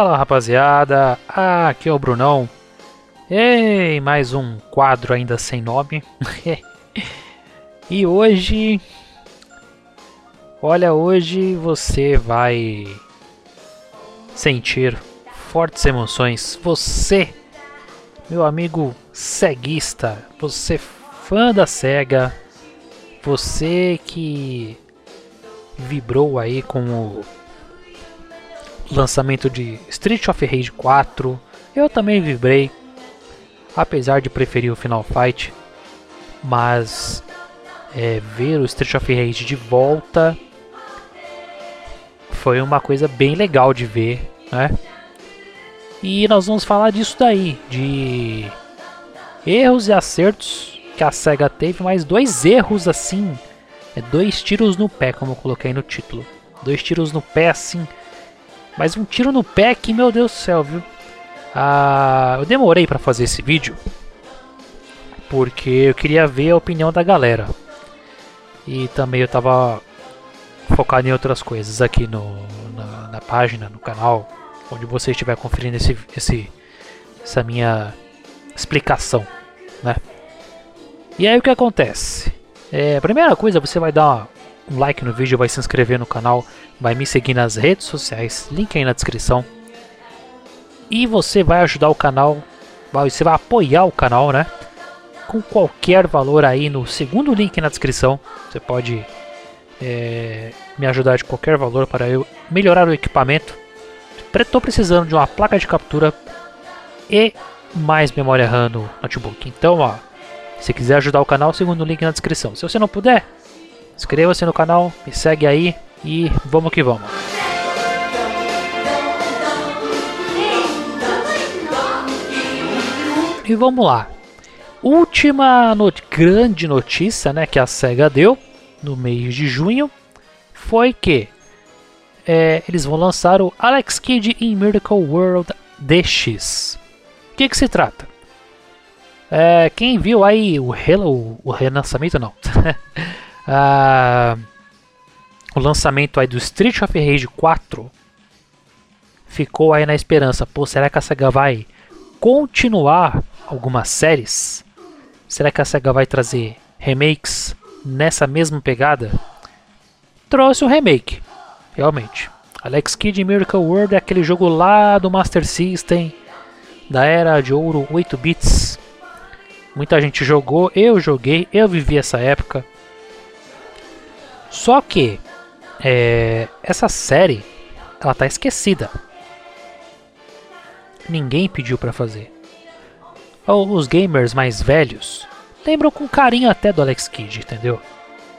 Fala rapaziada, ah, aqui é o Brunão. Ei, mais um quadro ainda sem nome. e hoje. Olha, hoje você vai sentir fortes emoções. Você, meu amigo ceguista, você fã da SEGA, você que vibrou aí com o lançamento de Street of Rage 4, eu também vibrei, apesar de preferir o Final Fight, mas é, ver o Street of Rage de volta foi uma coisa bem legal de ver, né? E nós vamos falar disso daí, de erros e acertos que a SEGA teve, mas dois erros assim, é dois tiros no pé, como eu coloquei no título. Dois tiros no pé assim, mas um tiro no pé que, meu Deus do céu, viu? Ah, eu demorei para fazer esse vídeo porque eu queria ver a opinião da galera. E também eu tava focado em outras coisas aqui no, na, na página, no canal, onde você estiver conferindo esse, esse, essa minha explicação, né? E aí o que acontece? É, primeira coisa, você vai dar um like no vídeo, vai se inscrever no canal, vai me seguir nas redes sociais, link aí na descrição. E você vai ajudar o canal, você vai apoiar o canal, né? Com qualquer valor aí no segundo link na descrição. Você pode é, me ajudar de qualquer valor para eu melhorar o equipamento. Estou precisando de uma placa de captura e mais memória RAM no notebook. Então, ó, se quiser ajudar o canal, segundo link na descrição. Se você não puder, inscreva-se no canal, me segue aí e vamos que vamos. E vamos lá. Última not grande notícia né, que a SEGA deu no mês de junho foi que é, eles vão lançar o Alex Kidd in Miracle World DX. O que, que se trata? É, quem viu aí o, Hello, o relançamento não, ah, o lançamento aí do Street of Rage 4 ficou aí na esperança, pô, será que a SEGA vai continuar algumas séries? Será que a SEGA vai trazer remakes nessa mesma pegada? Trouxe um remake, realmente. Alex Kidd Miracle World é aquele jogo lá do Master System, da era de ouro 8 bits, Muita gente jogou, eu joguei, eu vivi essa época. Só que é, essa série ela tá esquecida. Ninguém pediu para fazer. Os gamers mais velhos lembram com carinho até do Alex Kidd, entendeu?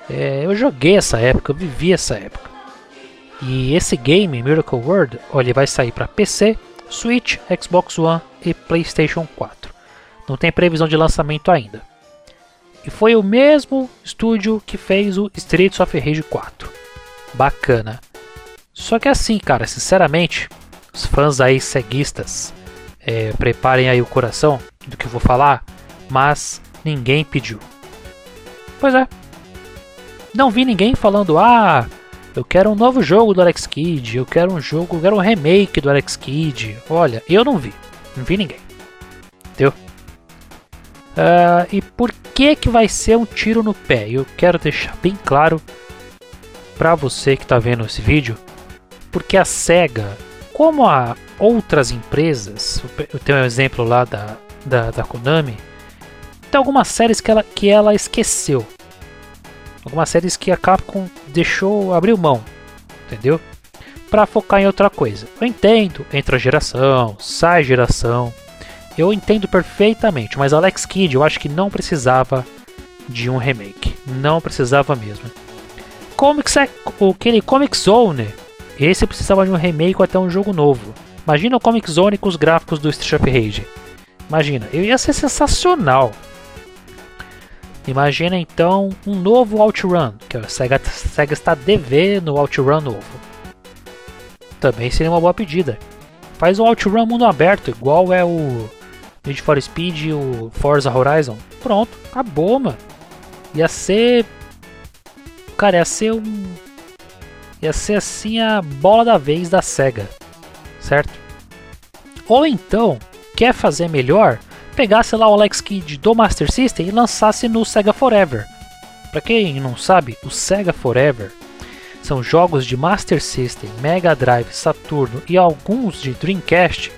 É, eu joguei essa época, eu vivi essa época. E esse game, Miracle World, olha, vai sair para PC, Switch, Xbox One e PlayStation 4. Não tem previsão de lançamento ainda. E foi o mesmo estúdio que fez o Streets of Rage 4. Bacana. Só que assim, cara, sinceramente, os fãs aí ceguistas, é, preparem aí o coração do que eu vou falar, mas ninguém pediu. Pois é. Não vi ninguém falando, ah, eu quero um novo jogo do Alex Kidd, eu quero um jogo, eu quero um remake do Alex Kidd. Olha, eu não vi. Não vi ninguém. Entendeu? Uh, e por que que vai ser um tiro no pé? Eu quero deixar bem claro para você que está vendo esse vídeo, porque a Sega, como a outras empresas, eu tenho um exemplo lá da, da, da Konami, tem algumas séries que ela, que ela esqueceu. Algumas séries que a Capcom deixou, abriu mão, entendeu? Para focar em outra coisa. Eu entendo, entra geração, sai geração, eu entendo perfeitamente, mas Alex Kidd eu acho que não precisava de um remake. Não precisava mesmo. Comics é aquele Comic Zone. Esse precisava de um remake ou até um jogo novo. Imagina o Comic Zone com os gráficos do Street of Rage. Imagina, ia ser sensacional. Imagina então um novo OutRun, que a Sega, Sega está devendo o OutRun novo. Também seria uma boa pedida. Faz um OutRun mundo aberto, igual é o Need for Speed o Forza Horizon. Pronto, acabou, mano. Ia ser. Cara, ia ser um. Ia ser assim a bola da vez da SEGA. Certo? Ou então, quer fazer melhor, pegasse lá o Alex Kidd do Master System e lançasse no Sega Forever. Para quem não sabe, o Sega Forever são jogos de Master System, Mega Drive, Saturno e alguns de Dreamcast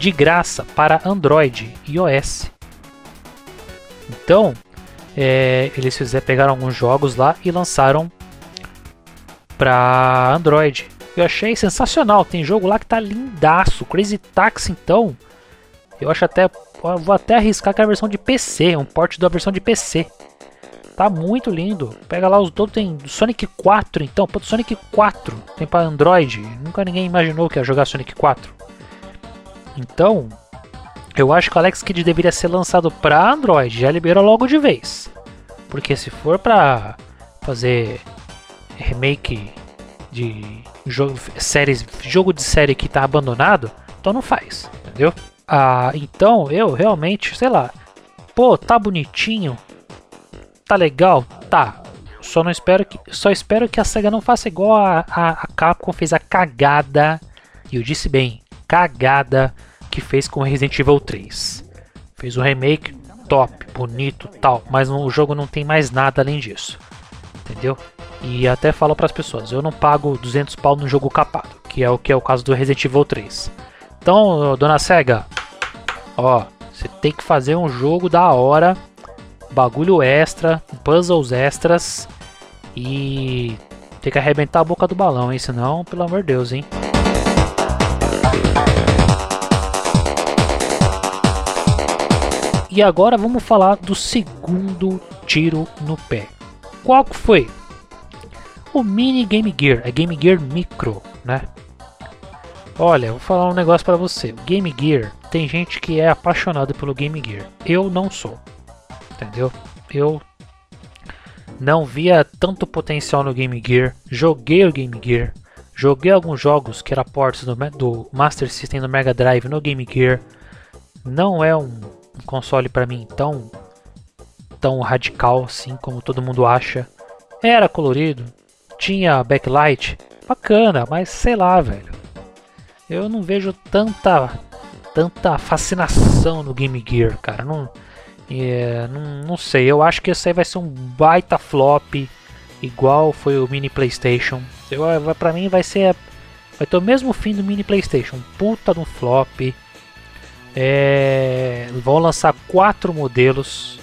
de graça para Android e iOS. Então, é, eles fizeram, pegaram alguns jogos lá e lançaram para Android. Eu achei sensacional. Tem jogo lá que tá lindaço. Crazy Taxi, então. Eu acho até. Vou até arriscar que é a versão de PC. Um porte da versão de PC. Tá muito lindo. Pega lá os todos. Tem Sonic 4, então. Pô, Sonic 4 tem para Android. Nunca ninguém imaginou que ia jogar Sonic 4. Então, eu acho que o Alex Kidd deveria ser lançado para Android. Já libera logo de vez. Porque se for para fazer remake de jogo, séries, jogo de série que tá abandonado, então não faz, entendeu? Ah, então eu realmente, sei lá, pô, tá bonitinho, tá legal, tá. Só não espero que, só espero que a Sega não faça igual a, a, a Capcom fez a cagada, e eu disse bem, cagada que fez com Resident Evil 3. Fez o um remake top, bonito, tal, mas o jogo não tem mais nada além disso. Entendeu? E até falo para as pessoas, eu não pago 200 pau no jogo capado, que é o que é o caso do Resident Evil 3. Então, dona Sega, ó, você tem que fazer um jogo da hora, bagulho extra, puzzles extras e tem que arrebentar a boca do balão, hein? Senão, pelo amor de Deus, hein? E agora vamos falar do segundo tiro no pé. Qual que foi? O Mini Game Gear, é Game Gear Micro, né? Olha, vou falar um negócio para você. Game Gear, tem gente que é apaixonado pelo Game Gear. Eu não sou. Entendeu? Eu não via tanto potencial no Game Gear. Joguei o Game Gear. Joguei alguns jogos que era ports do, do Master System do Mega Drive no Game Gear. Não é um, console para mim tão tão radical assim como todo mundo acha. Era colorido, tinha backlight, bacana, mas sei lá, velho. Eu não vejo tanta tanta fascinação no Game Gear, cara. Não, é, não, não sei. Eu acho que esse aí vai ser um baita flop, igual foi o mini PlayStation. Eu, pra mim vai ser vai ter o mesmo fim do mini PlayStation, puta no flop. É, vão lançar quatro modelos.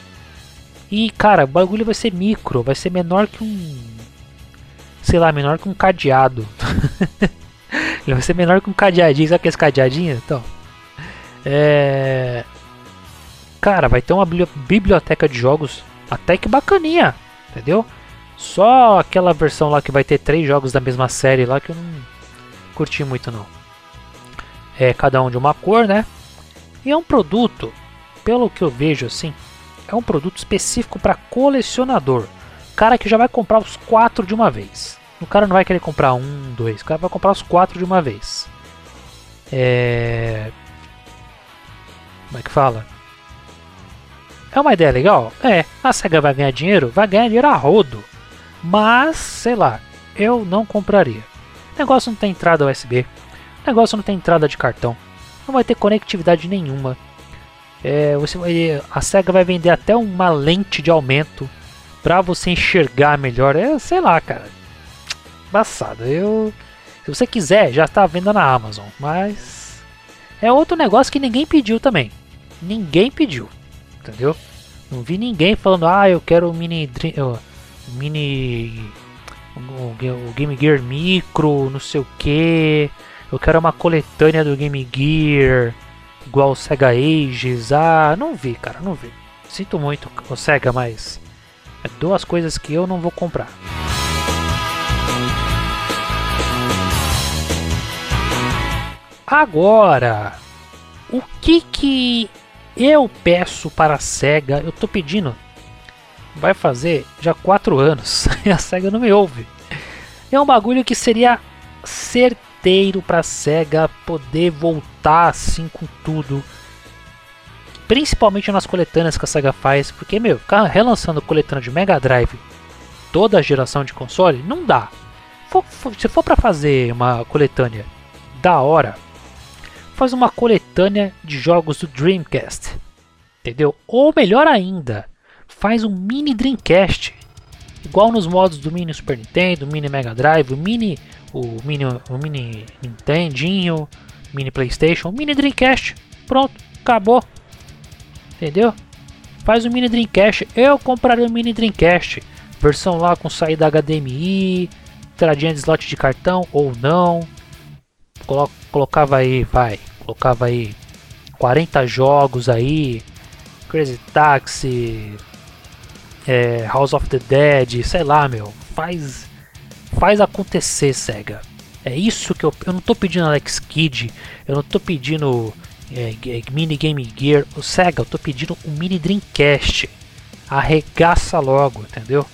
E cara, o bagulho vai ser micro, vai ser menor que um sei lá, menor que um cadeado. Ele vai ser menor que um cadeadinho, sabe aqueles cadeadinhos? Então, é... Cara, vai ter uma biblioteca de jogos até que bacaninha, entendeu? Só aquela versão lá que vai ter três jogos da mesma série lá que eu não curti muito não. É cada um de uma cor, né? E é um produto, pelo que eu vejo assim, é um produto específico para colecionador cara que já vai comprar os quatro de uma vez. O cara não vai querer comprar um, dois, o cara vai comprar os quatro de uma vez. É. Como é que fala? É uma ideia legal? É. A SEGA vai ganhar dinheiro? Vai ganhar dinheiro a rodo. Mas, sei lá, eu não compraria. O negócio não tem entrada USB. O negócio não tem entrada de cartão. Não vai ter conectividade nenhuma. É, você a SEGA vai vender até uma lente de aumento pra você enxergar melhor. É, sei lá, cara. Embaçado. Eu. Se você quiser, já está à venda na Amazon. Mas. É outro negócio que ninguém pediu também. Ninguém pediu. Entendeu? Não vi ninguém falando, ah, eu quero o mini. Uh, mini. O, o Game Gear Micro, não sei o que. Eu quero uma coletânea do Game Gear. Igual o Sega Ages. Ah, não vi, cara, não vi. Sinto muito o Sega, mas é duas coisas que eu não vou comprar. Agora, o que que eu peço para a SEGA? Eu tô pedindo, vai fazer já quatro anos e a SEGA não me ouve. É um bagulho que seria certeiro para a SEGA poder voltar assim com tudo Principalmente nas coletâneas que a SEGA faz, porque, meu, ficar relançando coletânea de Mega Drive toda a geração de console, não dá. For, for, se for para fazer uma coletânea da hora, faz uma coletânea de jogos do Dreamcast. Entendeu? Ou melhor ainda, faz um mini Dreamcast. Igual nos modos do mini Super Nintendo, mini Mega Drive, mini o mini o mini Nintendinho, mini PlayStation, mini Dreamcast. Pronto, acabou. Entendeu? Faz o mini Dreamcast. Eu compraria o mini Dreamcast. Versão lá com saída HDMI, entradinha de slot de cartão ou não. Colo colocava aí, vai, colocava aí 40 jogos aí, Crazy Taxi, é, House of the Dead, sei lá, meu, faz faz acontecer, Sega. É isso que eu, eu não tô pedindo Alex Kidd, eu não tô pedindo é, mini Game Gear, o Sega, eu tô pedindo um mini Dreamcast. Arregaça logo, entendeu?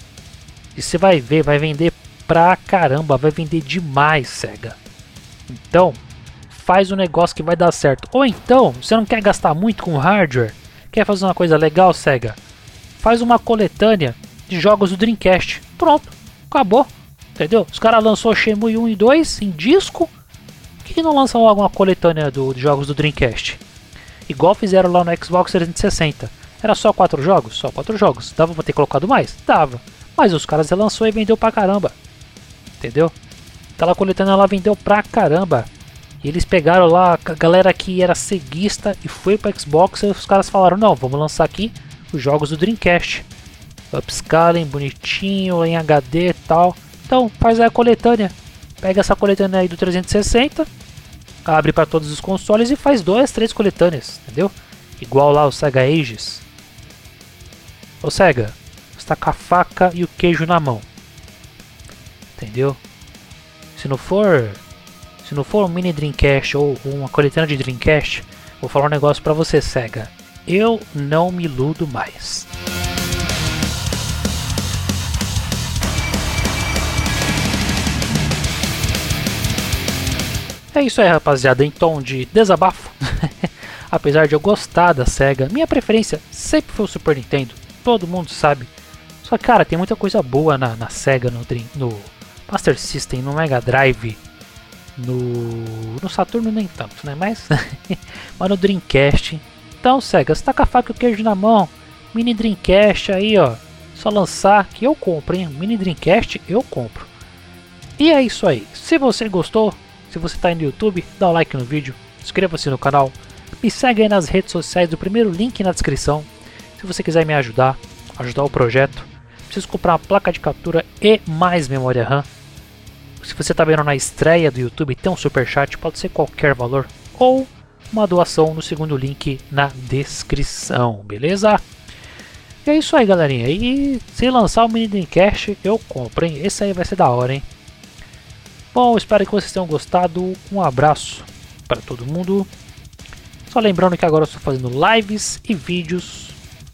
E você vai ver, vai vender pra caramba, vai vender demais, Sega. Então, faz um negócio que vai dar certo. Ou então, você não quer gastar muito com hardware, quer fazer uma coisa legal, Sega? Faz uma coletânea de jogos do Dreamcast. Pronto, acabou. Entendeu? Os caras lançou Shenmue 1 e 2 em disco. Por que, não lançam alguma coletânea do, de jogos do Dreamcast? Igual fizeram lá no Xbox 360. Era só 4 jogos? Só 4 jogos. Dava pra ter colocado mais? Dava. Mas os caras relançou e vendeu pra caramba. Entendeu? Aquela coletânea ela vendeu pra caramba. E eles pegaram lá a galera que era ceguista e foi para Xbox e os caras falaram: "Não, vamos lançar aqui os jogos do Dreamcast. Upscaling bonitinho em HD e tal. Então, faz a coletânea. Pega essa coletânea aí do 360, abre para todos os consoles e faz duas, três coletâneas, entendeu? Igual lá o Sega Ages. Ô Sega, está com a faca e o queijo na mão. Entendeu? Se não for, se não for um mini Dreamcast ou uma coletânea de Dreamcast, vou falar um negócio para você, Sega. Eu não me iludo mais. É isso aí, rapaziada, em tom de desabafo. Apesar de eu gostar da SEGA, minha preferência sempre foi o Super Nintendo, todo mundo sabe. Só que, cara, tem muita coisa boa na, na SEGA, no, no Master System, no Mega Drive, no, no Saturno nem tanto, né? Mas, mas no Dreamcast. Então, SEGA, você tá com a faca e o queijo na mão, mini Dreamcast aí, ó. Só lançar que eu compro, hein? Mini Dreamcast eu compro. E é isso aí. Se você gostou, se você está aí no YouTube, dá um like no vídeo, inscreva-se no canal, me segue aí nas redes sociais, o primeiro link na descrição. Se você quiser me ajudar, ajudar o projeto, preciso comprar uma placa de captura e mais memória RAM. Se você está vendo na estreia do YouTube, tem um super chat, pode ser qualquer valor ou uma doação no segundo link na descrição, beleza? E é isso aí, galerinha. E se lançar o mini Dreamcast, eu compro, hein? Esse aí vai ser da hora, hein? Bom, espero que vocês tenham gostado. Um abraço para todo mundo. Só lembrando que agora eu estou fazendo lives e vídeos.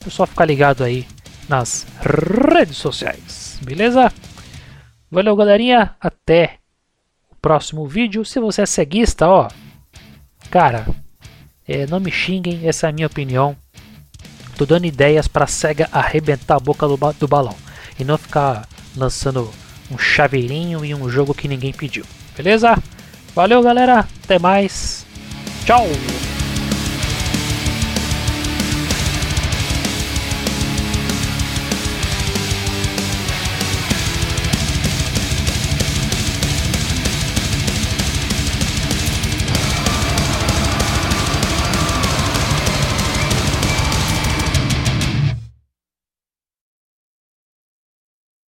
É só ficar ligado aí nas redes sociais, beleza? Valeu, galerinha. Até o próximo vídeo. Se você é ceguista, ó, cara, é, não me xinguem. Essa é a minha opinião. Tô dando ideias para a SEGA arrebentar a boca do, ba do balão e não ficar lançando um chaveirinho e um jogo que ninguém pediu. Beleza? Valeu, galera. Até mais. Tchau.